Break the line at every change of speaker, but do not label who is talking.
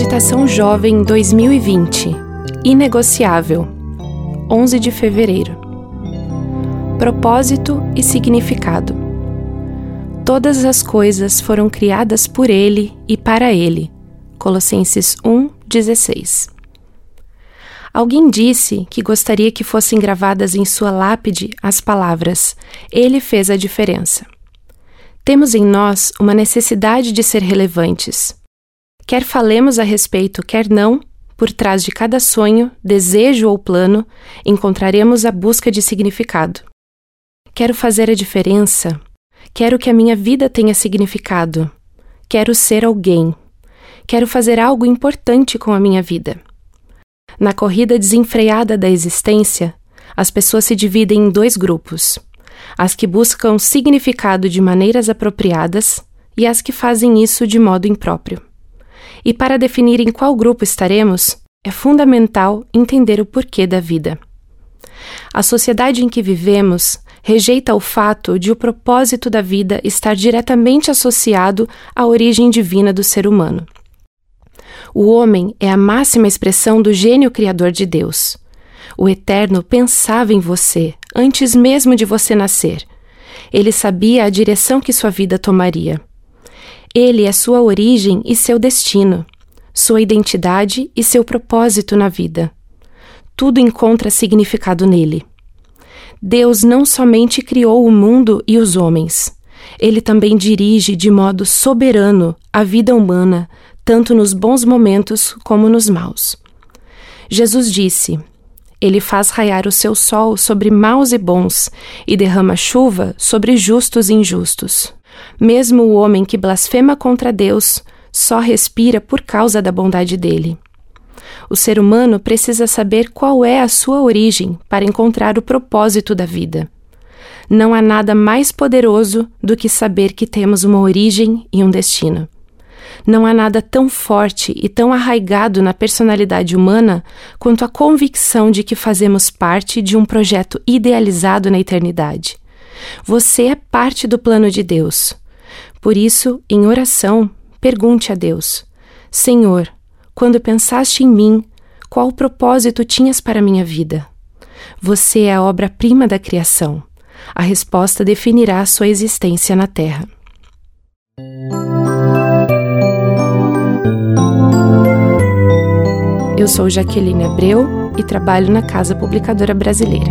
Meditação Jovem 2020 Inegociável 11 de fevereiro Propósito e significado Todas as coisas foram criadas por Ele e para Ele. Colossenses 1:16. Alguém disse que gostaria que fossem gravadas em sua lápide as palavras: Ele fez a diferença. Temos em nós uma necessidade de ser relevantes. Quer falemos a respeito, quer não, por trás de cada sonho, desejo ou plano, encontraremos a busca de significado. Quero fazer a diferença. Quero que a minha vida tenha significado. Quero ser alguém. Quero fazer algo importante com a minha vida. Na corrida desenfreada da existência, as pessoas se dividem em dois grupos: as que buscam significado de maneiras apropriadas e as que fazem isso de modo impróprio. E para definir em qual grupo estaremos, é fundamental entender o porquê da vida. A sociedade em que vivemos rejeita o fato de o propósito da vida estar diretamente associado à origem divina do ser humano. O homem é a máxima expressão do gênio criador de Deus. O Eterno pensava em você antes mesmo de você nascer. Ele sabia a direção que sua vida tomaria. Ele é sua origem e seu destino, sua identidade e seu propósito na vida. Tudo encontra significado nele. Deus não somente criou o mundo e os homens, ele também dirige de modo soberano a vida humana, tanto nos bons momentos como nos maus. Jesus disse: Ele faz raiar o seu sol sobre maus e bons e derrama chuva sobre justos e injustos. Mesmo o homem que blasfema contra Deus só respira por causa da bondade dele. O ser humano precisa saber qual é a sua origem para encontrar o propósito da vida. Não há nada mais poderoso do que saber que temos uma origem e um destino. Não há nada tão forte e tão arraigado na personalidade humana quanto a convicção de que fazemos parte de um projeto idealizado na eternidade. Você é parte do plano de Deus. Por isso, em oração, pergunte a Deus: Senhor, quando pensaste em mim, qual propósito tinhas para minha vida? Você é a obra-prima da criação. A resposta definirá a sua existência na Terra. Eu sou Jaqueline Abreu e trabalho na Casa Publicadora Brasileira.